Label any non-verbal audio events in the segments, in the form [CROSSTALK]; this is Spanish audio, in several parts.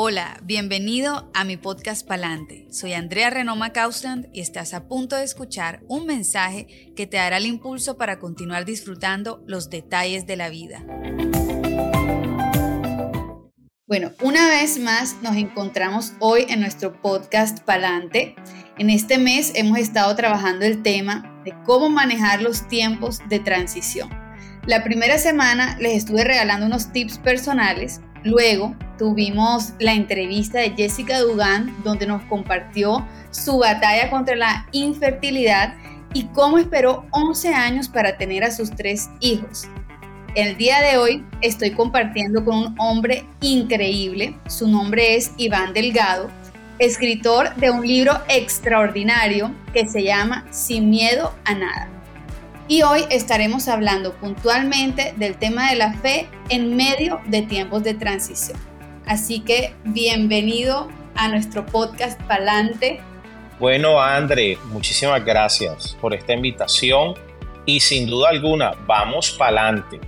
Hola, bienvenido a mi podcast Palante. Soy Andrea Renoma Causland y estás a punto de escuchar un mensaje que te dará el impulso para continuar disfrutando los detalles de la vida. Bueno, una vez más nos encontramos hoy en nuestro podcast Palante. En este mes hemos estado trabajando el tema de cómo manejar los tiempos de transición. La primera semana les estuve regalando unos tips personales Luego tuvimos la entrevista de Jessica Dugan, donde nos compartió su batalla contra la infertilidad y cómo esperó 11 años para tener a sus tres hijos. El día de hoy estoy compartiendo con un hombre increíble, su nombre es Iván Delgado, escritor de un libro extraordinario que se llama Sin miedo a nada y hoy estaremos hablando puntualmente del tema de la fe en medio de tiempos de transición. Así que bienvenido a nuestro podcast Palante. Bueno, André, muchísimas gracias por esta invitación y sin duda alguna, vamos Palante,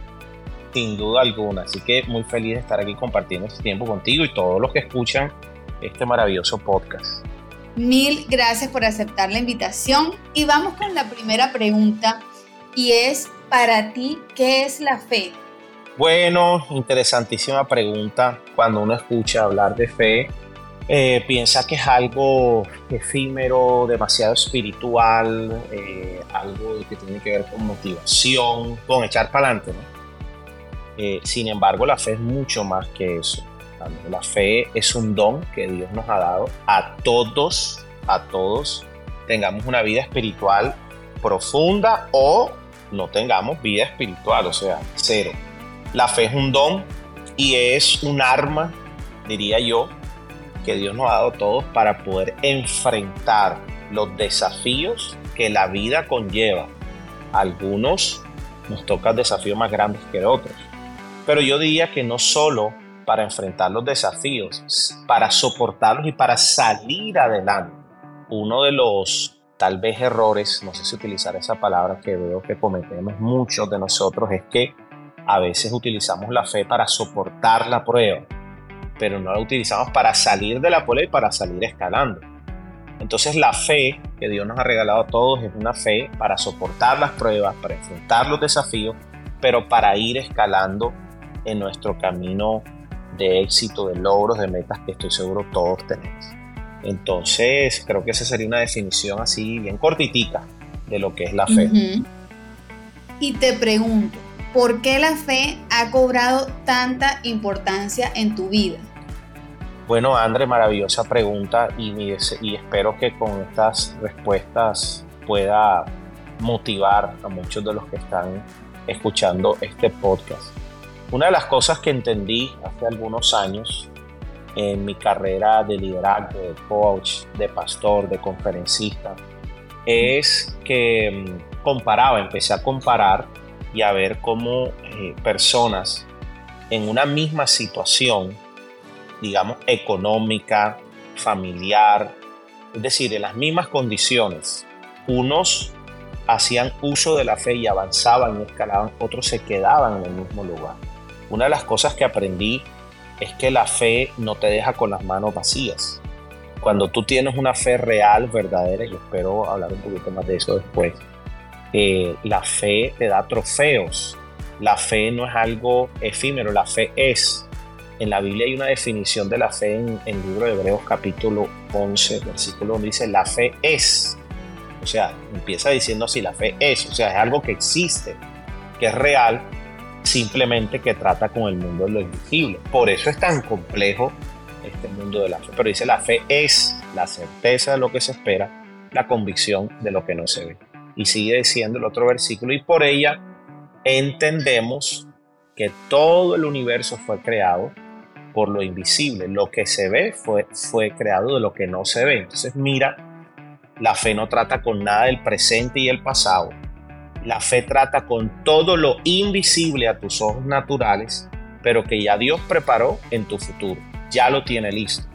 sin duda alguna. Así que muy feliz de estar aquí compartiendo este tiempo contigo y todos los que escuchan este maravilloso podcast. Mil gracias por aceptar la invitación y vamos con la primera pregunta y es para ti, ¿qué es la fe? Bueno, interesantísima pregunta. Cuando uno escucha hablar de fe, eh, piensa que es algo efímero, demasiado espiritual, eh, algo que tiene que ver con motivación, con echar para adelante. Eh, sin embargo, la fe es mucho más que eso. La fe es un don que Dios nos ha dado a todos, a todos, tengamos una vida espiritual profunda o no tengamos vida espiritual, o sea, cero. La fe es un don y es un arma, diría yo, que Dios nos ha dado a todos para poder enfrentar los desafíos que la vida conlleva. algunos nos tocan desafíos más grandes que otros. Pero yo diría que no solo para enfrentar los desafíos, para soportarlos y para salir adelante. Uno de los tal vez errores, no sé si utilizar esa palabra que veo que cometemos muchos de nosotros, es que a veces utilizamos la fe para soportar la prueba, pero no la utilizamos para salir de la prueba y para salir escalando. Entonces la fe que Dios nos ha regalado a todos es una fe para soportar las pruebas, para enfrentar los desafíos, pero para ir escalando en nuestro camino de éxito, de logros, de metas que estoy seguro todos tenemos. Entonces, creo que esa sería una definición así bien cortitica de lo que es la fe. Y te pregunto, ¿por qué la fe ha cobrado tanta importancia en tu vida? Bueno, André, maravillosa pregunta y, y espero que con estas respuestas pueda motivar a muchos de los que están escuchando este podcast. Una de las cosas que entendí hace algunos años en mi carrera de liderazgo, de coach, de pastor, de conferencista, es que mm, comparaba, empecé a comparar y a ver cómo eh, personas en una misma situación, digamos, económica, familiar, es decir, en las mismas condiciones, unos hacían uso de la fe y avanzaban y escalaban, otros se quedaban en el mismo lugar. Una de las cosas que aprendí es que la fe no te deja con las manos vacías. Cuando tú tienes una fe real, verdadera, y espero hablar un poquito más de eso después, eh, la fe te da trofeos. La fe no es algo efímero, la fe es. En la Biblia hay una definición de la fe en, el libro de Hebreos capítulo 11, versículo 1, dice, la fe es. O sea, empieza diciendo así, la fe es. O sea, es algo que existe, que es real, simplemente que trata con el mundo de lo invisible. Por eso es tan complejo este mundo de la fe. Pero dice, la fe es la certeza de lo que se espera, la convicción de lo que no se ve. Y sigue diciendo el otro versículo, y por ella entendemos que todo el universo fue creado por lo invisible. Lo que se ve fue, fue creado de lo que no se ve. Entonces mira, la fe no trata con nada del presente y el pasado, la fe trata con todo lo invisible a tus ojos naturales, pero que ya Dios preparó en tu futuro. Ya lo tiene listo.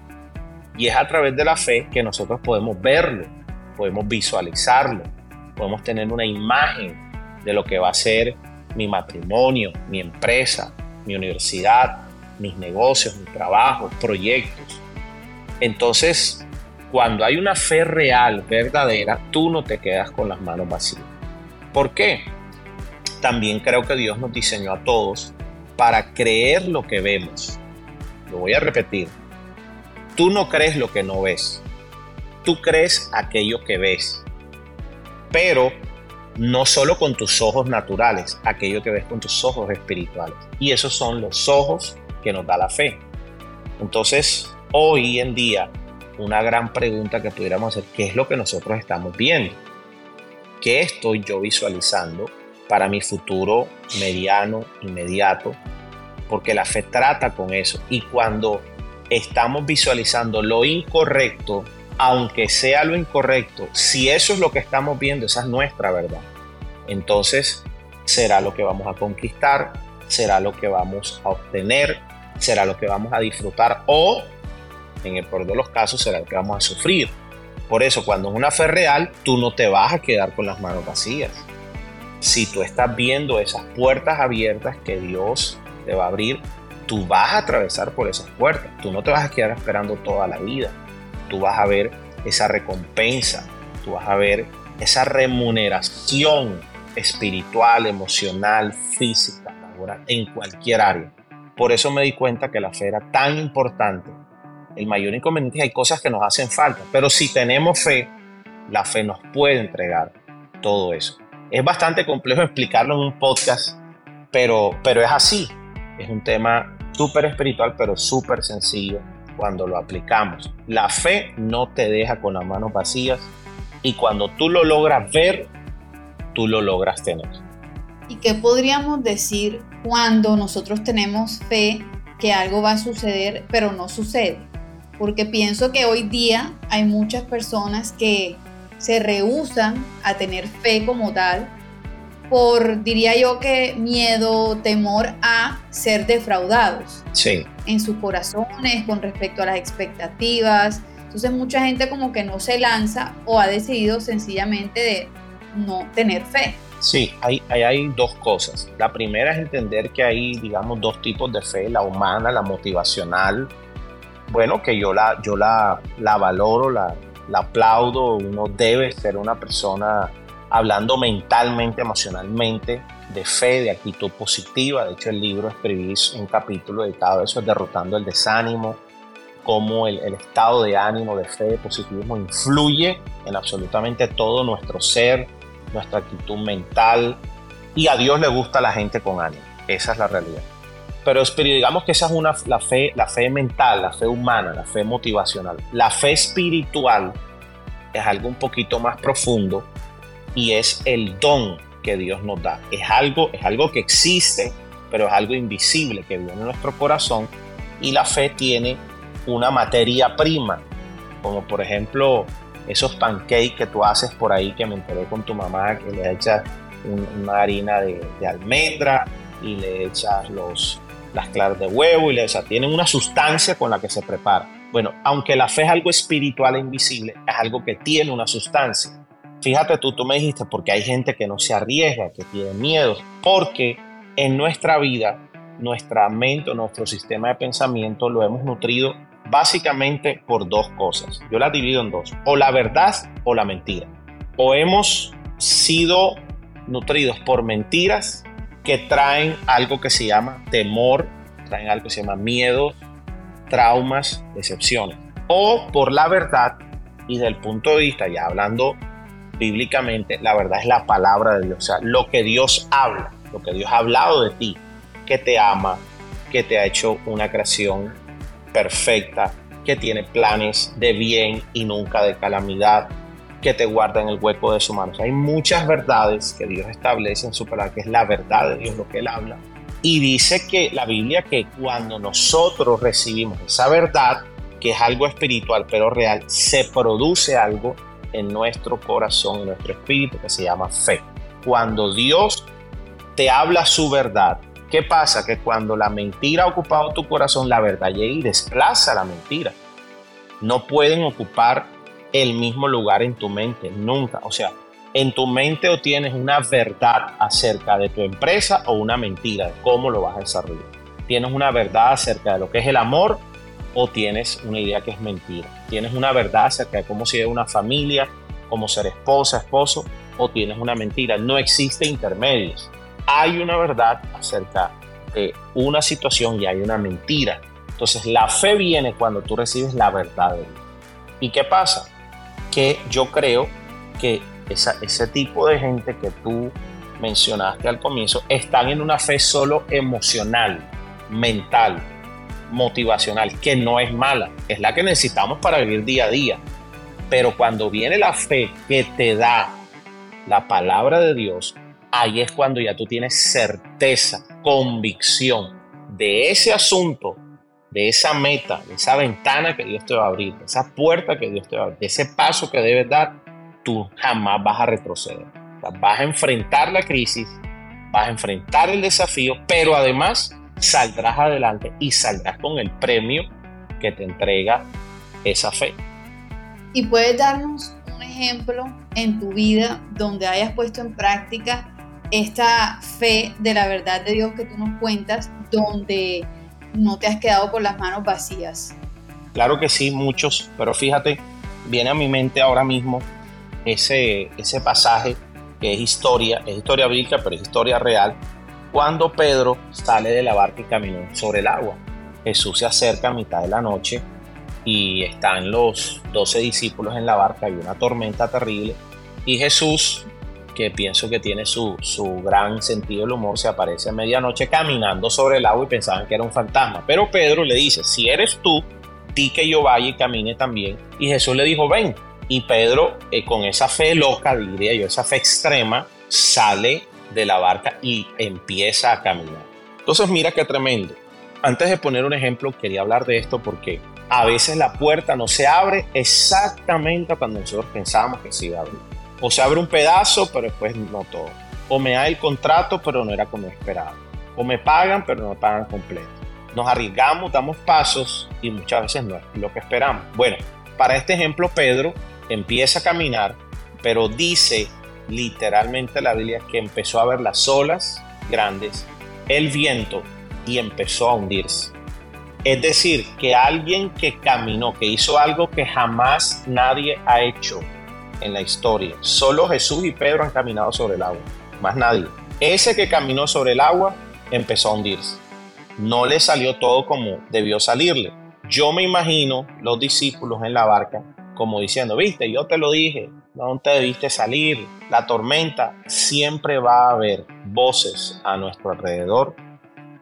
Y es a través de la fe que nosotros podemos verlo, podemos visualizarlo, podemos tener una imagen de lo que va a ser mi matrimonio, mi empresa, mi universidad, mis negocios, mi trabajo, proyectos. Entonces, cuando hay una fe real, verdadera, tú no te quedas con las manos vacías. ¿Por qué? También creo que Dios nos diseñó a todos para creer lo que vemos. Lo voy a repetir. Tú no crees lo que no ves. Tú crees aquello que ves. Pero no solo con tus ojos naturales, aquello que ves con tus ojos espirituales. Y esos son los ojos que nos da la fe. Entonces, hoy en día, una gran pregunta que pudiéramos hacer, ¿qué es lo que nosotros estamos viendo? ¿Qué estoy yo visualizando para mi futuro mediano, inmediato? Porque la fe trata con eso. Y cuando estamos visualizando lo incorrecto, aunque sea lo incorrecto, si eso es lo que estamos viendo, esa es nuestra verdad, entonces será lo que vamos a conquistar, será lo que vamos a obtener, será lo que vamos a disfrutar o, en el peor de los casos, será lo que vamos a sufrir. Por eso, cuando es una fe real, tú no te vas a quedar con las manos vacías. Si tú estás viendo esas puertas abiertas que Dios te va a abrir, tú vas a atravesar por esas puertas. Tú no te vas a quedar esperando toda la vida tú vas a ver esa recompensa, tú vas a ver esa remuneración espiritual, emocional, física, laboral, en cualquier área. Por eso me di cuenta que la fe era tan importante. El mayor inconveniente es que hay cosas que nos hacen falta, pero si tenemos fe, la fe nos puede entregar todo eso. Es bastante complejo explicarlo en un podcast, pero, pero es así. Es un tema súper espiritual, pero súper sencillo cuando lo aplicamos. La fe no te deja con las manos vacías y cuando tú lo logras ver, tú lo logras tener. ¿Y qué podríamos decir cuando nosotros tenemos fe que algo va a suceder, pero no sucede? Porque pienso que hoy día hay muchas personas que se rehusan a tener fe como tal por, diría yo que miedo, temor a ser defraudados. Sí. En sus corazones con respecto a las expectativas. Entonces mucha gente como que no se lanza o ha decidido sencillamente de no tener fe. Sí, hay, hay, hay, dos cosas. La primera es entender que hay, digamos, dos tipos de fe, la humana, la motivacional. Bueno, que yo la, yo la, la valoro, la, la aplaudo. Uno debe ser una persona hablando mentalmente, emocionalmente, de fe, de actitud positiva. De hecho, el libro escribí un capítulo dedicado a eso, derrotando el desánimo, cómo el, estado de ánimo, de fe, de positivismo influye en absolutamente todo nuestro ser, nuestra actitud mental. Y a Dios le gusta la gente con ánimo. Esa es la realidad. Pero, digamos que esa es una, la, fe, la fe mental, la fe humana, la fe motivacional. La fe espiritual es algo un poquito más profundo y es el don que Dios nos da. Es algo, es algo que existe, pero es algo invisible que viene en nuestro corazón y la fe tiene una materia prima, como por ejemplo esos pancakes que tú haces por ahí que me enteré con tu mamá, que le echas una harina de, almendra y le echas los, las claras de huevo y le, tienen una sustancia con la que se prepara. Bueno, aunque la fe es algo espiritual e invisible, es algo que tiene una sustancia. Fíjate tú, tú me dijiste, porque hay gente que no se arriesga, que tiene miedo, porque en nuestra vida, nuestra mente, nuestro sistema de pensamiento lo hemos nutrido básicamente por dos cosas. Yo las divido en dos, o la verdad o la mentira. O hemos sido nutridos por mentiras que traen algo que se llama temor, traen algo que se llama miedo, traumas, decepciones. O por la verdad y desde el punto de vista, ya hablando bíblicamente, la verdad es la palabra de Dios, o sea, lo que Dios habla, lo que Dios ha hablado de ti, que te ama, que te ha hecho una creación perfecta, que tiene planes de bien y nunca de calamidad, que te guarda en el hueco de su mano. hay muchas verdades que Dios establece en su palabra, que es la verdad de Dios lo que Él habla. Y dice que la Biblia que cuando nosotros recibimos esa verdad, que es algo espiritual pero real, se produce algo en nuestro corazón, en nuestro espíritu, que se llama fe. Cuando Dios te habla su verdad, ¿qué pasa? Que cuando la mentira ha ocupado tu corazón, la verdad llega y desplaza la mentira. No pueden ocupar el mismo lugar en tu mente, nunca. O sea, en tu mente o tienes una verdad acerca de tu empresa o una mentira cómo lo vas a desarrollar. tienes una verdad acerca de lo que es el amor o tienes una idea que es mentira. Tienes una verdad acerca de cómo se ve una familia, cómo ser esposa, esposo, o tienes una mentira. No existe intermedios. Hay una verdad acerca de una situación y hay una mentira. Entonces la fe viene cuando tú recibes la verdad de Dios. ¿Y qué pasa? Que yo creo que ese tipo de gente que tú mencionaste al comienzo están en una fe solo emocional, mental, motivacional, que no es mala, es la que necesitamos para vivir día a día. Pero cuando viene la fe que te da la palabra de Dios, ahí es cuando ya tú tienes certeza, convicción de ese asunto, de esa meta, de esa ventana que Dios te va a abrir, de esa puerta que Dios te va a abrir, de ese paso que debes dar, tú jamás vas a retroceder. vas a enfrentar la crisis, vas a enfrentar el desafío, pero además saldrás adelante y saldrás con el premio que te entrega esa fe. ¿Y puedes darnos un ejemplo en tu vida donde hayas puesto en práctica esta fe de la verdad de Dios que tú nos cuentas, donde no te has quedado con las manos vacías? Claro que sí, muchos, pero fíjate, viene a mi mente ahora mismo ese, ese pasaje que es historia, es historia bíblica, pero es historia real, cuando Pedro sale de la barca y caminó sobre el agua. Jesús se acerca a mitad de la noche y están los doce discípulos en la barca, hay una tormenta terrible y Jesús, que pienso que tiene su, su gran sentido del humor, se aparece a medianoche caminando sobre el agua y pensaban que era un fantasma. Pero Pedro le dice, si eres tú, di que yo vaya y camine también. Y Jesús le dijo, ven. Y Pedro, eh, con esa fe loca, diría yo, esa fe extrema, sale de la barca y empieza a caminar. Entonces mira qué tremendo. Antes de poner un ejemplo, quería hablar de esto porque a veces la puerta no se abre exactamente cuando nosotros pensábamos que se iba a abrir. O se abre un pedazo, pero después no todo. O me da el contrato, pero no era como esperaba. O me pagan, pero no pagan completo. Nos arriesgamos, damos pasos y muchas veces no es lo que esperamos. Bueno, para este ejemplo, Pedro empieza a caminar, pero dice literalmente la Biblia que empezó a ver las olas grandes, el viento y empezó a hundirse. Es decir, que alguien que caminó, que hizo algo que jamás nadie ha hecho en la historia. Solo Jesús y Pedro han caminado sobre el agua, más nadie. Ese que caminó sobre el agua empezó a hundirse. No le salió todo como debió salirle. Yo me imagino los discípulos en la barca como diciendo, viste, yo te lo dije, no te debiste salir. La tormenta siempre va a haber voces a nuestro alrededor.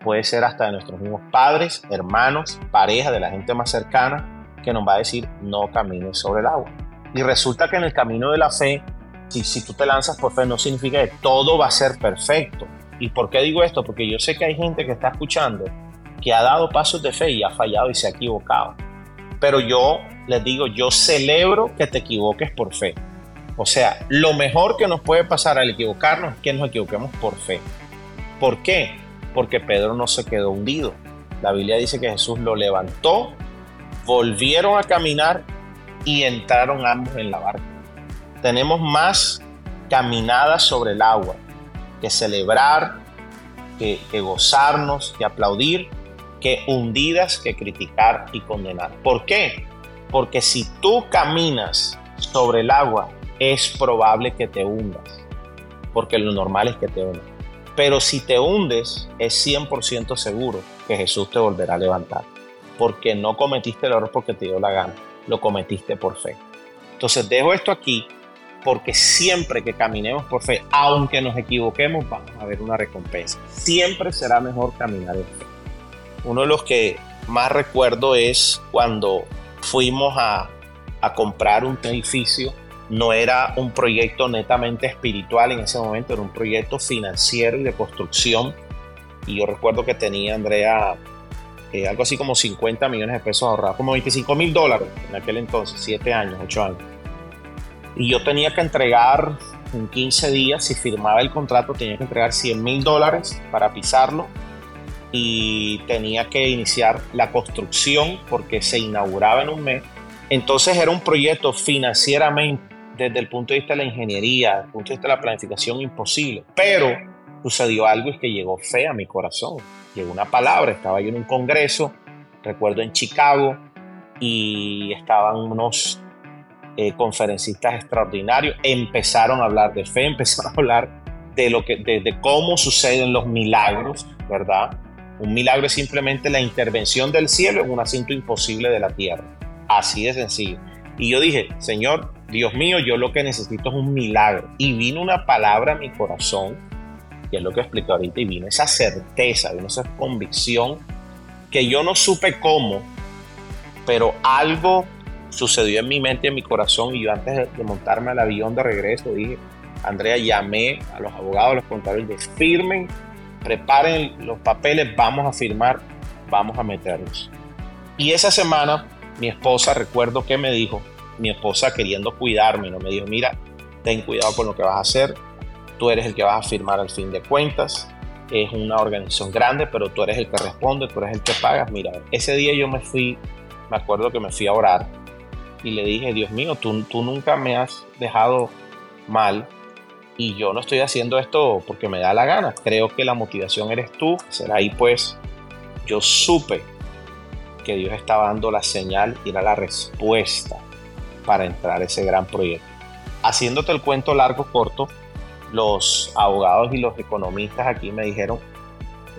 Puede ser hasta de nuestros mismos padres, hermanos, pareja, de la gente más cercana, que nos va a decir, no camines sobre el agua. Y resulta que en el camino de la fe, si, tú te lanzas por fe, no significa que todo va a ser perfecto. ¿Y por qué digo esto? Porque yo sé que hay gente que está escuchando que ha dado pasos de fe y ha fallado y se ha equivocado. Pero yo les digo, yo celebro que te equivoques por fe. O sea, lo mejor que nos puede pasar al equivocarnos es que nos equivoquemos por fe. ¿Por qué? Porque Pedro no se quedó hundido. La Biblia dice que Jesús lo levantó, volvieron a caminar y entraron ambos en la barca. Tenemos más caminadas sobre el agua que celebrar, que, gozarnos, que aplaudir, que hundidas, que criticar y condenar. ¿Por qué? Porque si tú caminas sobre el agua, es probable que te hundas, porque lo normal es que te hundas. Pero si te hundes, es 100% seguro que Jesús te volverá a levantar, porque no cometiste el error porque te dio la gana, lo cometiste por fe. Entonces dejo esto aquí porque siempre que caminemos por fe, aunque nos equivoquemos, vamos a ver una recompensa. Siempre será mejor caminar en fe. Uno de los que más recuerdo es cuando fuimos a, comprar un edificio. No era un proyecto netamente espiritual en ese momento, era un proyecto financiero y de construcción. Y yo recuerdo que tenía Andrea eh, algo así como 50 millones de pesos ahorrados, como 25 mil dólares en aquel entonces, 7 años, 8 años. Y yo tenía que entregar en 15 días, si firmaba el contrato, tenía que entregar 100 mil dólares para pisarlo y tenía que iniciar la construcción porque se inauguraba en un mes. Entonces era un proyecto financieramente, desde el punto de vista de la ingeniería, desde el punto de vista de la planificación, imposible. Pero sucedió algo y que llegó fe a mi corazón. Llegó una palabra, estaba yo en un congreso, recuerdo en Chicago, y estaban unos eh, conferencistas extraordinarios, empezaron a hablar de fe, [LAUGHS] empezaron a hablar de, lo que, de, cómo suceden los milagros, ¿verdad? Un milagro es simplemente la intervención del cielo en un asunto imposible de la tierra. Así de sencillo. Y yo dije, Señor, Dios mío, yo lo que necesito es un milagro. Y vino una palabra a mi corazón, que es lo que expliqué ahorita, y vino esa certeza, vino esa convicción que yo no supe cómo, pero algo sucedió en mi mente en mi corazón. Y yo antes de montarme al avión de regreso dije, Andrea, llamé a los abogados, a los contadores, de firmen, preparen los papeles, vamos a firmar, vamos a meterlos. Y esa semana mi esposa, recuerdo que me dijo, mi esposa queriendo cuidarme, no me dijo, mira, ten cuidado con lo que vas a hacer, tú eres el que vas a firmar al fin de cuentas, es una organización grande, pero tú eres el que responde, tú eres el que pagas. Mira, ese día yo me fui, me acuerdo que me fui a orar y le dije, Dios mío, tú, tú nunca me has dejado mal y yo no estoy haciendo esto porque me da la gana. Creo que la motivación eres tú. Será ahí pues, yo supe que Dios estaba dando la señal y era la respuesta para entrar a ese gran proyecto. Haciéndote el cuento largo, corto, los abogados y los economistas aquí me dijeron,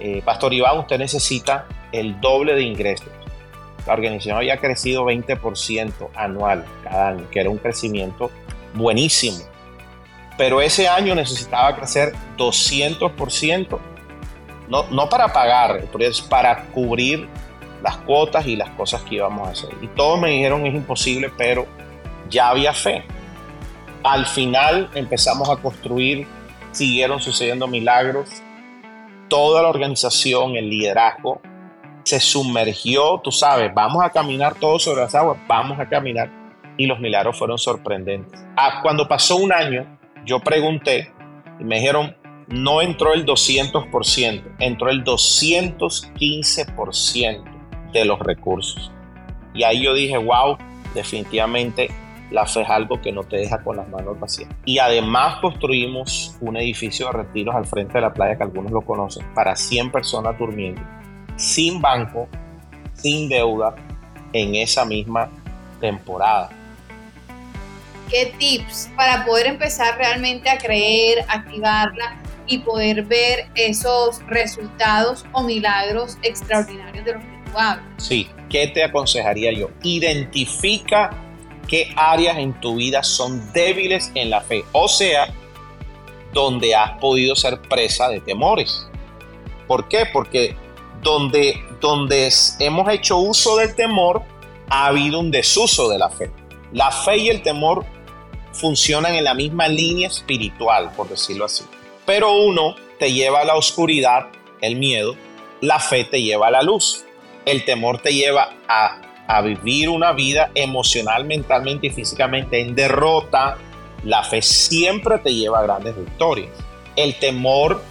eh, Pastor Iván, usted necesita el doble de ingresos. La organización había crecido 20% anual cada año, que era un crecimiento buenísimo. Pero ese año necesitaba crecer 200%, no, no para pagar, para cubrir las cuotas y las cosas que íbamos a hacer. Y todos me dijeron es imposible, pero ya había fe. Al final empezamos a construir, siguieron sucediendo milagros. Toda la organización, el liderazgo, se sumergió, tú sabes, vamos a caminar todos sobre las aguas, vamos a caminar. Y los milagros fueron sorprendentes. Ah, cuando pasó un año, yo pregunté y me dijeron, no entró el 200%, entró el 215% de los recursos. Y ahí yo dije, wow, definitivamente la fe es algo que no te deja con las manos vacías. Y además construimos un edificio de retiros al frente de la playa, que algunos lo conocen, para 100 personas durmiendo, sin banco, sin deuda, en esa misma temporada. ¿Qué tips para poder empezar realmente a creer, activarla y poder ver esos resultados o milagros extraordinarios de los que tú hablas? Sí, ¿qué te aconsejaría yo? Identifica qué áreas en tu vida son débiles en la fe, o sea, donde has podido ser presa de temores. ¿Por qué? Porque donde, donde hemos hecho uso del temor, ha habido un desuso de la fe. La fe y el temor funcionan en la misma línea espiritual, por decirlo así. Pero uno te lleva a la oscuridad, el miedo, la fe te lleva a la luz. El temor te lleva a a vivir una vida emocional, mentalmente y físicamente en derrota, la fe siempre te lleva a grandes victorias. El temor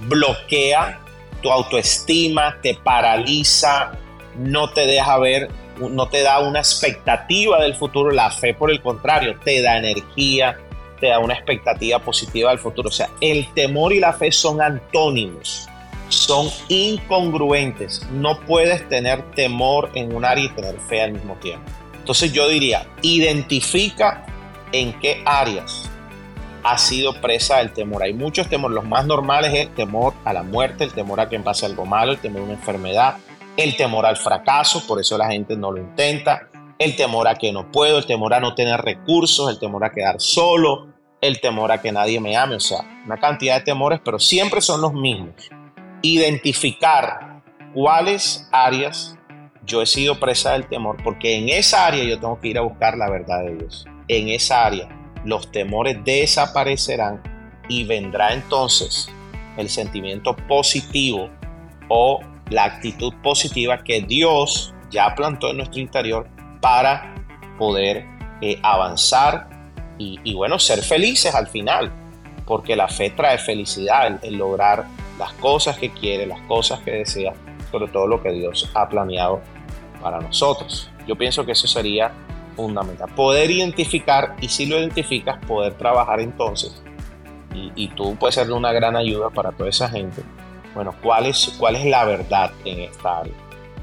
bloquea tu autoestima, te paraliza, no te deja ver, no te da una expectativa del futuro. La fe, por el contrario, te da energía, te da una expectativa positiva del futuro. O sea, el temor y la fe son antónimos son incongruentes. No puedes tener temor en un área y tener fe al mismo tiempo. Entonces yo diría, identifica en qué áreas ha sido presa del temor. Hay muchos temores. Los más normales es el temor a la muerte, el temor a que pase algo malo, el temor a una enfermedad, el temor al fracaso, por eso la gente no lo intenta, el temor a que no puedo, el temor a no tener recursos, el temor a quedar solo, el temor a que nadie me ame, o sea, una cantidad de temores, pero siempre son los mismos identificar cuáles áreas yo he sido presa del temor, porque en esa área yo tengo que ir a buscar la verdad de Dios. En esa área los temores desaparecerán y vendrá entonces el sentimiento positivo o la actitud positiva que Dios ya plantó en nuestro interior para poder eh, avanzar y, bueno, ser felices al final, porque la fe trae felicidad, el lograr las cosas que quiere, las cosas que desea, sobre todo lo que Dios ha planeado para nosotros. Yo pienso que eso sería fundamental. Poder identificar y si lo identificas, poder trabajar entonces y, tú puedes ser una gran ayuda para toda esa gente. Bueno, ¿cuál es, ¿cuál es la verdad en esta área?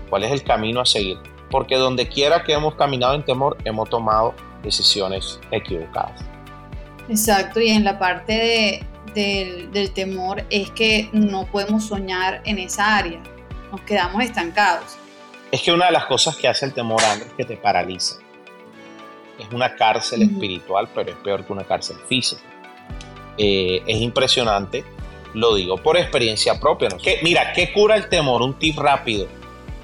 ¿Cuál es el camino a seguir? Porque donde quiera que hemos caminado en temor, hemos tomado decisiones equivocadas. Exacto, y en la parte del, temor es que no podemos soñar en esa área, nos quedamos estancados. Es que una de las cosas que hace el temor, Andrés, es que te paraliza. Es una cárcel espiritual, pero es peor que una cárcel física. Eh, es impresionante, lo digo por experiencia propia. Que, mira, ¿qué cura el temor? Un tip rápido.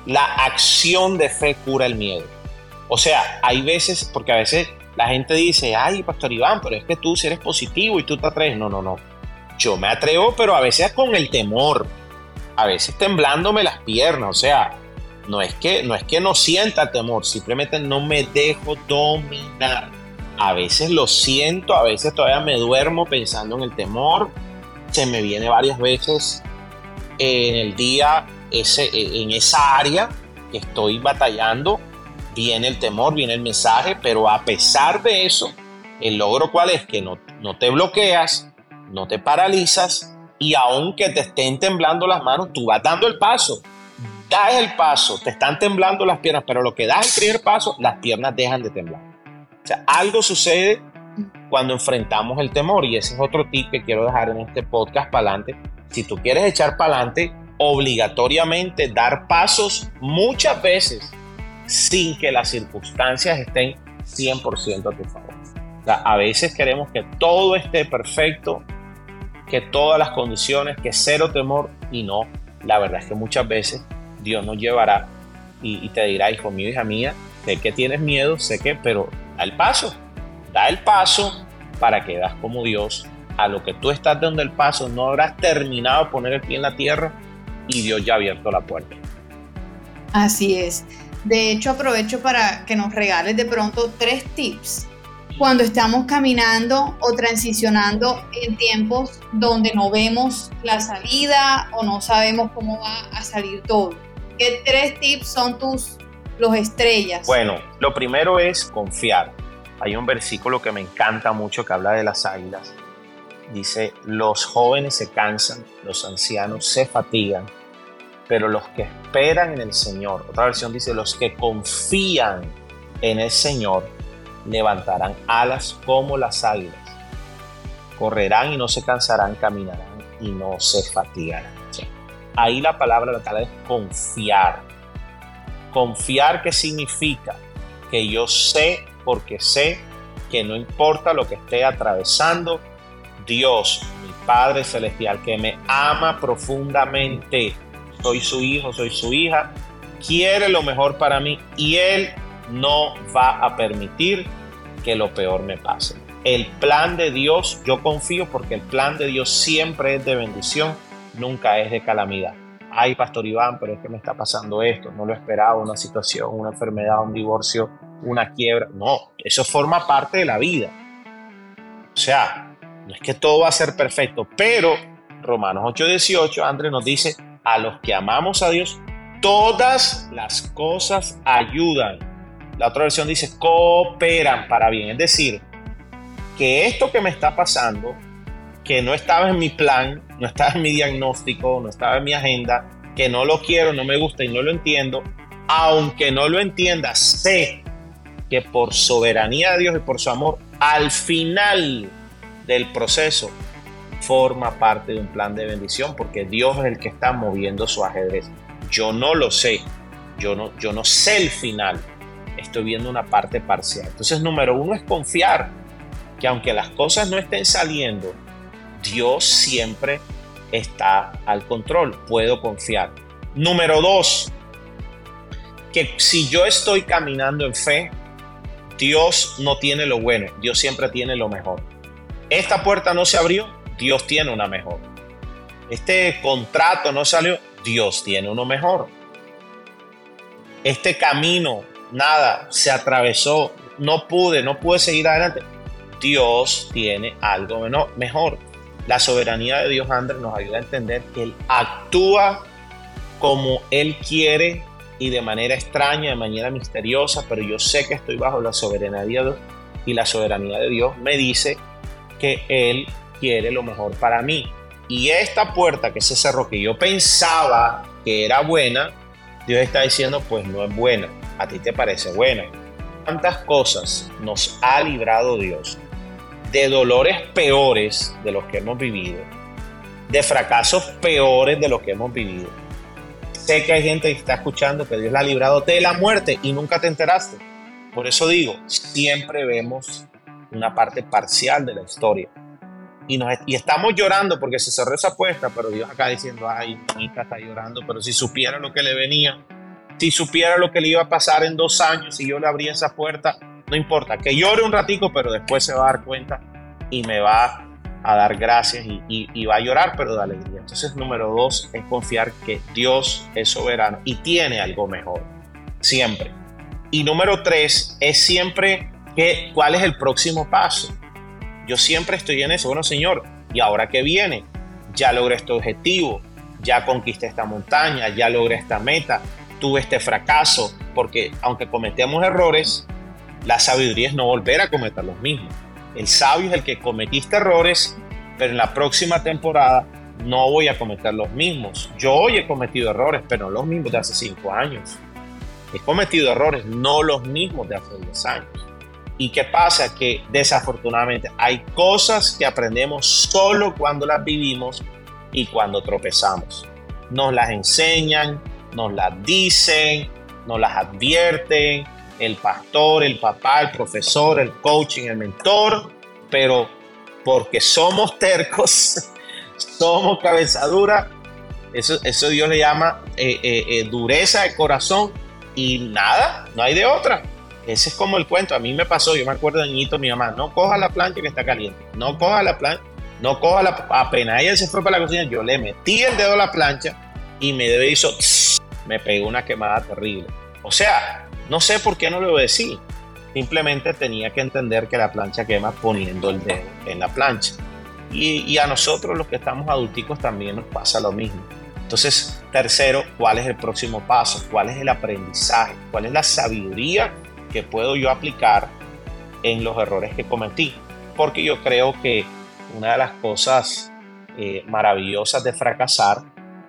La acción de fe cura el miedo. O sea, hay veces, porque a veces la gente dice, ay, Pastor Iván, pero es que tú si eres positivo y tú te atreves. No, no, no. Yo me atrevo, pero a veces con el temor, a veces temblándome las piernas. O sea, no es que no, es que no sienta temor, simplemente no me dejo dominar. A veces lo siento, a veces todavía me duermo pensando en el temor. Se me viene varias veces en el día ese, en esa área que estoy batallando. Viene el temor, viene el mensaje, pero a pesar de eso, el logro cuál es que no, no te bloqueas, no te paralizas y aunque te estén temblando las manos, tú vas dando el paso. Das el paso, te están temblando las piernas, pero lo que das el primer paso, las piernas dejan de temblar. O sea, algo sucede cuando enfrentamos el temor y ese es otro tip que quiero dejar en este podcast para adelante. Si tú quieres echar para adelante, obligatoriamente dar pasos muchas veces sin que las circunstancias estén 100% a tu favor. O sea, a veces queremos que todo esté perfecto, que todas las condiciones, que cero temor y no. La verdad es que muchas veces Dios nos llevará y, te dirá, hijo mío, hija mía, sé que tienes miedo, sé que, pero da el paso, da el paso para que das como Dios. A lo que tú estás dando el paso, no habrás terminado de poner el pie en la tierra y Dios ya ha abierto la puerta. Así es. De hecho, aprovecho para que nos regales de pronto tres tips cuando estamos caminando o transicionando en tiempos donde no vemos la salida o no sabemos cómo va a salir todo. ¿Qué tres tips son tus los estrellas? Bueno, lo primero es confiar. Hay un versículo que me encanta mucho que habla de las águilas. Dice, los jóvenes se cansan, los ancianos se fatigan, pero los que esperan en el Señor, otra versión dice, los que confían en el Señor, levantarán alas como las águilas, correrán y no se cansarán, caminarán y no se fatigarán. ahí la palabra la es confiar. Confiar que significa que yo sé porque sé que no importa lo que esté atravesando, Dios, mi Padre Celestial, que me ama profundamente, soy su hijo, soy su hija, quiere lo mejor para mí y Él no va a permitir que lo peor me pase. El plan de Dios, yo confío porque el plan de Dios siempre es de bendición, nunca es de calamidad ay, Pastor Iván, pero es que me está pasando esto, no lo esperaba, una situación, una enfermedad, un divorcio, una quiebra. No, eso forma parte de la vida. O sea, no es que todo va a ser perfecto, pero Romanos 8:18, Andrés nos dice, a los que amamos a Dios, todas las cosas ayudan. La otra versión dice, cooperan para bien. Es decir, que esto que me está pasando que no estaba en mi plan, no estaba en mi diagnóstico, no estaba en mi agenda, que no lo quiero, no me gusta y no lo entiendo, aunque no lo entienda, sé que por soberanía de Dios y por su amor, al final del proceso forma parte de un plan de bendición, porque Dios es el que está moviendo su ajedrez. Yo no lo sé, yo no, yo no sé el final, estoy viendo una parte parcial. Entonces, número uno es confiar que aunque las cosas no estén saliendo Dios siempre está al control, puedo confiar. Número dos, que si yo estoy caminando en fe, Dios no tiene lo bueno, Dios siempre tiene lo mejor. Esta puerta no se abrió, Dios tiene una mejor. Este contrato no salió, Dios tiene uno mejor. Este camino, nada, se atravesó, no pude, no pude seguir adelante. Dios tiene algo mejor. La soberanía de Dios, Andrés, nos ayuda a entender que Él actúa como Él quiere y de manera extraña, de manera misteriosa, pero yo sé que estoy bajo la soberanía de Dios y la soberanía de Dios me dice que Él quiere lo mejor para mí. Y esta puerta que se cerró, que yo pensaba que era buena, Dios está diciendo, pues no es buena. A ti te parece buena. ¿Cuántas cosas nos ha librado Dios de dolores peores de los que hemos vivido? De fracasos peores de los que hemos vivido. Sé que hay gente que está escuchando que Dios la ha librado de la muerte y nunca te enteraste. Por eso digo, siempre vemos una parte parcial de la historia. Y, estamos llorando porque se cerró esa apuesta, pero Dios acá diciendo, ay, mi hija está llorando, pero si supiera lo que le venía, si supiera lo que le iba a pasar en dos años y yo le abría esa puerta, no importa, que llore un ratico, pero después se va a dar cuenta y me va a dar gracias y, y, va a llorar, pero de alegría. Entonces, número dos es confiar que Dios es soberano y tiene algo mejor, siempre. Y número tres es siempre que, cuál es el próximo paso. Yo siempre estoy en eso. Bueno, Señor, ¿y ahora qué viene? Ya logré este objetivo, ya conquisté esta montaña, ya logré esta meta, tuve este fracaso, porque aunque cometemos errores, la sabiduría es no volver a cometer los mismos. El sabio es el que cometiste errores, pero en la próxima temporada no voy a cometer los mismos. Yo hoy he cometido errores, pero no los mismos de hace cinco años. He cometido errores, no los mismos de hace 10 años. ¿Y qué pasa? Que desafortunadamente hay cosas que aprendemos solo cuando las vivimos y cuando tropezamos. Nos las enseñan, nos las dicen, nos las advierten, el pastor, el papá, el profesor, el coaching, el mentor, pero porque somos tercos, [LAUGHS] somos cabezadura, eso, Dios le llama eh, eh, eh, dureza de corazón y nada, no hay de otra. Ese es como el cuento. A mí me pasó, yo me acuerdo de niñito, mi mamá, no coja la plancha que está caliente, no coja la plancha, no coja la... Apenas ella se fue para la cocina, yo le metí el dedo a la plancha y me hizo... me pegó una quemada terrible. O sea, no sé por qué no le obedecí. Simplemente tenía que entender que la plancha quema poniendo el dedo en la plancha. Y, a nosotros los que estamos adulticos también nos pasa lo mismo. Entonces, tercero, ¿cuál es el próximo paso? ¿Cuál es el aprendizaje? ¿Cuál es la sabiduría que puedo yo aplicar en los errores que cometí. Porque yo creo que una de las cosas eh, maravillosas de fracasar,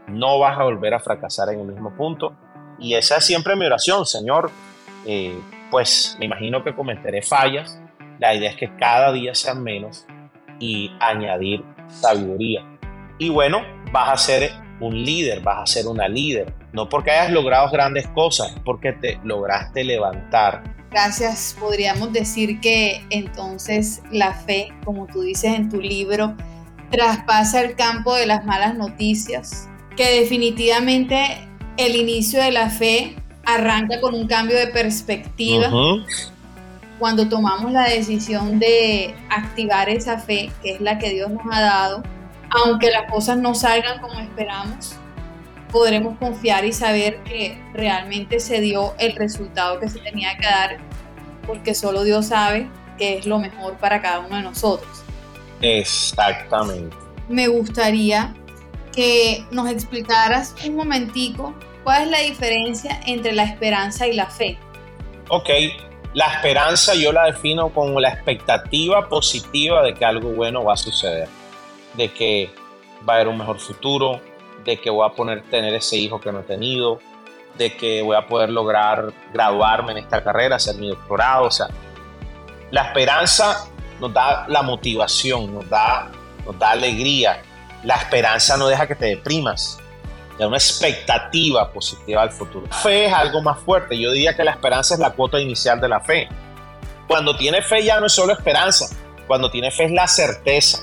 no vas a volver a fracasar en el mismo punto. Y esa es siempre mi oración, Señor. Eh, pues me imagino que cometeré fallas. La idea es que cada día sean menos y añadir sabiduría. Y bueno, vas a ser un líder, vas a ser una líder. No porque hayas logrado grandes cosas, porque te lograste levantar. Gracias, podríamos decir que entonces la fe, como tú dices en tu libro, traspasa el campo de las malas noticias, que definitivamente el inicio de la fe arranca con un cambio de perspectiva. Cuando tomamos la decisión de activar esa fe, que es la que Dios nos ha dado, aunque las cosas no salgan como esperamos, podremos confiar y saber que realmente se dio el resultado que se tenía que dar, porque solo Dios sabe qué es lo mejor para cada uno de nosotros. Exactamente. Me gustaría que nos explicaras un momentico cuál es la diferencia entre la esperanza y la fe. Ok, la esperanza yo la defino como la expectativa positiva de que algo bueno va a suceder, de que va a haber un mejor futuro, de que voy a poner, tener ese hijo que no he tenido, de que voy a poder lograr graduarme en esta carrera, hacer mi doctorado. O sea, la esperanza nos da la motivación, nos da, nos da alegría. La esperanza no deja que te deprimas, da una expectativa positiva al futuro. Fe es algo más fuerte. Yo diría que la esperanza es la cuota inicial de la fe. Cuando tiene fe ya no es solo esperanza, cuando tiene fe es la certeza.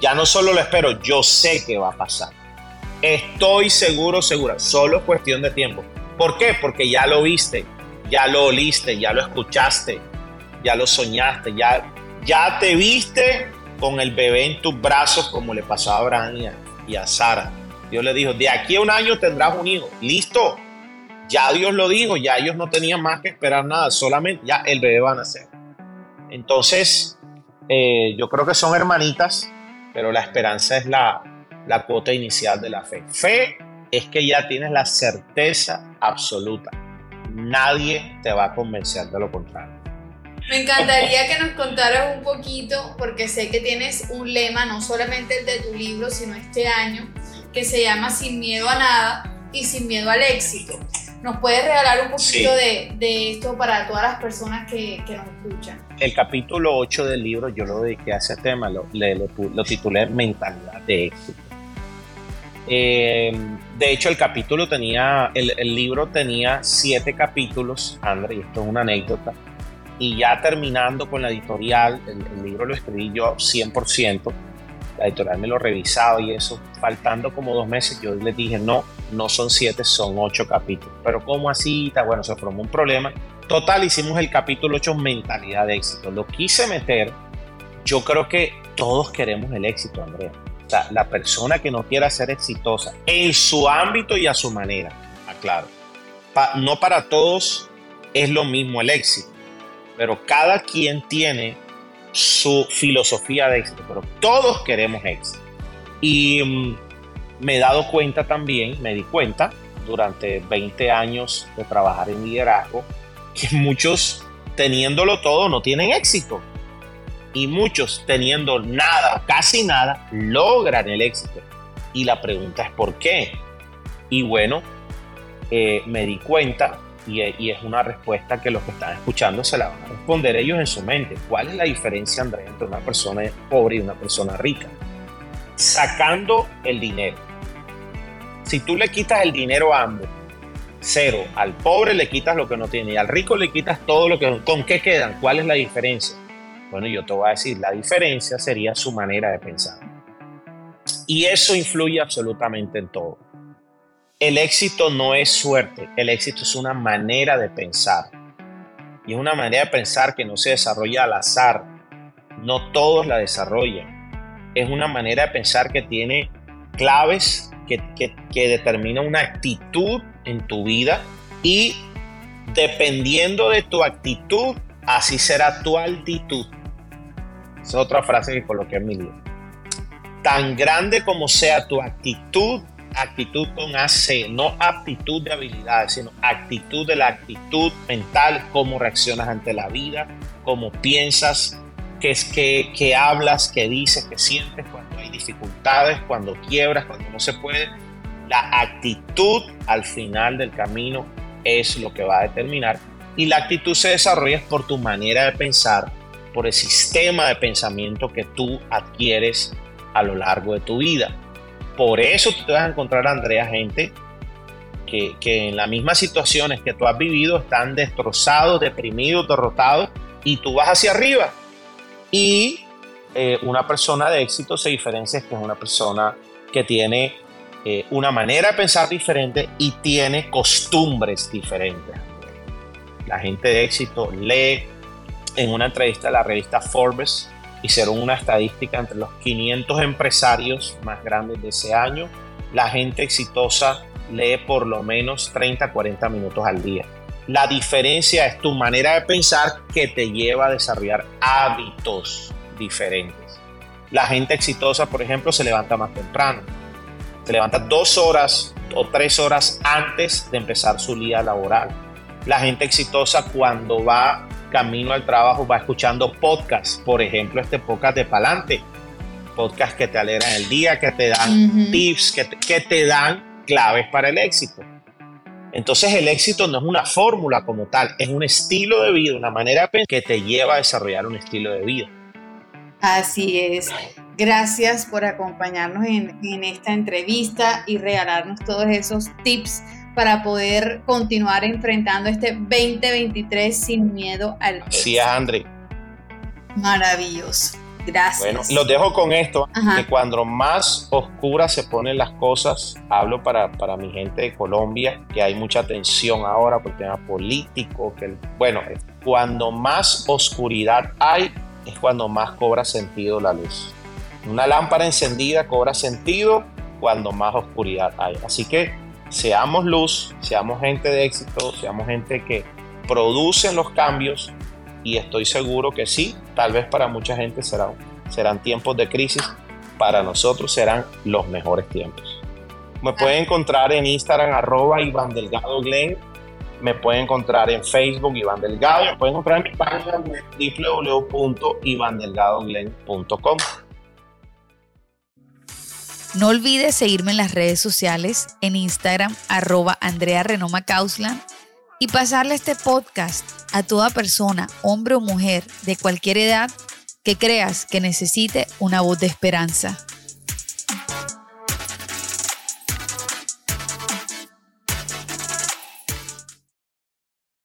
Ya no solo lo espero, yo sé que va a pasar. Estoy seguro, segura. Solo es cuestión de tiempo. ¿Por qué? Porque ya lo viste, ya lo oliste, ya lo escuchaste, ya lo soñaste, ya, ya te viste con el bebé en tus brazos como le pasó a Abraham y a, Sara. Dios le dijo, de aquí a un año tendrás un hijo. Listo. Ya Dios lo dijo, ya ellos no tenían más que esperar nada, solamente ya el bebé va a nacer. Entonces, eh, yo creo que son hermanitas, pero la esperanza es la, la cuota inicial de la fe. Fe es que ya tienes la certeza absoluta. Nadie te va a convencer de lo contrario. Me encantaría que nos contaras un poquito, porque sé que tienes un lema, no solamente el de tu libro, sino este año, que se llama Sin miedo a nada y sin miedo al éxito. ¿Nos puedes regalar un poquito de, esto para todas las personas que, nos escuchan? El capítulo 8 del libro yo lo dediqué a ese tema, lo, lo titulé Mentalidad de éxito. Eh, de hecho, el capítulo tenía, el, libro tenía siete capítulos, André, y esto es una anécdota. Y ya terminando con la editorial, el, libro lo escribí yo 100%. La editorial me lo revisaba y eso, faltando como dos meses, yo les dije, no, no son siete, son ocho capítulos. Pero ¿cómo así? Bueno, se formó un problema. Total, hicimos el capítulo 8, mentalidad de éxito. Lo quise meter. Yo creo que todos queremos el éxito, Andrea o sea, la persona que no quiera ser exitosa en su ámbito y a su manera, aclaro. no para todos es lo mismo el éxito, pero cada quien tiene su filosofía de éxito, pero todos queremos éxito. Y mm, me he dado cuenta también, me di cuenta durante 20 años de trabajar en liderazgo, que muchos teniéndolo todo no tienen éxito y muchos teniendo nada, casi nada, logran el éxito. Y la pregunta es ¿por qué? Y bueno, eh, me di cuenta y, es una respuesta que los que están escuchando se la van a responder ellos en su mente. ¿Cuál es la diferencia, Andrés, entre una persona pobre y una persona rica? Sacando el dinero. Si tú le quitas el dinero a ambos, cero, al pobre le quitas lo que no tiene y al rico le quitas todo lo que... ¿Con qué quedan? ¿Cuál es la diferencia? Bueno, yo te voy a decir, la diferencia sería su manera de pensar. Y eso influye absolutamente en todo. El éxito no es suerte, el éxito es una manera de pensar. Y es una manera de pensar que no se desarrolla al azar. No todos la desarrollan. Es una manera de pensar que tiene claves que, determina una actitud en tu vida y dependiendo de tu actitud, así será tu altitud. Es otra frase que coloqué en mi libro. Tan grande como sea tu actitud, actitud con AC, no aptitud de habilidades, sino actitud de la actitud mental, cómo reaccionas ante la vida, cómo piensas, qué es que, que hablas, qué dices, qué sientes cuando hay dificultades, cuando quiebras, cuando no se puede. La actitud al final del camino es lo que va a determinar y la actitud se desarrolla por tu manera de pensar, por el sistema de pensamiento que tú adquieres a lo largo de tu vida. Por eso tú te vas a encontrar, Andrea, gente que, en las mismas situaciones que tú has vivido están destrozados, deprimidos, derrotados, y tú vas hacia arriba. Y eh, una persona de éxito se diferencia que es una persona que tiene eh, una manera de pensar diferente y tiene costumbres diferentes. La gente de éxito lee, en una entrevista a la revista Forbes hicieron una estadística entre los 500 empresarios más grandes de ese año. La gente exitosa lee por lo menos 30 40 minutos al día. La diferencia es tu manera de pensar que te lleva a desarrollar hábitos diferentes. La gente exitosa, por ejemplo, se levanta más temprano. Se levanta dos horas o tres horas antes de empezar su día laboral. La gente exitosa cuando va camino al trabajo va escuchando podcasts, por ejemplo, este podcast de Palante, podcast que te alegran el día, que te dan tips, que te, que te dan claves para el éxito. Entonces el éxito no es una fórmula como tal, es un estilo de vida, una manera que te lleva a desarrollar un estilo de vida. Así es. Gracias por acompañarnos en, en esta entrevista y regalarnos todos esos tips para poder continuar enfrentando este 2023 sin miedo al éxito. Sí, André. Maravilloso. Gracias. Bueno, los dejo con esto, que cuando más oscuras se ponen las cosas, hablo para, para mi gente de Colombia, que hay mucha tensión ahora por el tema político, que bueno, cuando más oscuridad hay, es cuando más cobra sentido la luz. Una lámpara encendida cobra sentido cuando más oscuridad hay. Así que seamos luz, seamos gente de éxito, seamos gente que produce los cambios y estoy seguro que sí, tal vez para mucha gente serán, serán tiempos de crisis, para nosotros serán los mejores tiempos. Me pueden encontrar en Instagram arroba Iván Delgado Glenn me pueden encontrar en Facebook Iván Delgado, me pueden encontrar en mi página web www.ivandelgadoglen.com. No olvides seguirme en las redes sociales, en Instagram, arroba Andrea Renoma Causland, y pasarle este podcast a toda persona, hombre o mujer, de cualquier edad, que creas que necesite una voz de esperanza.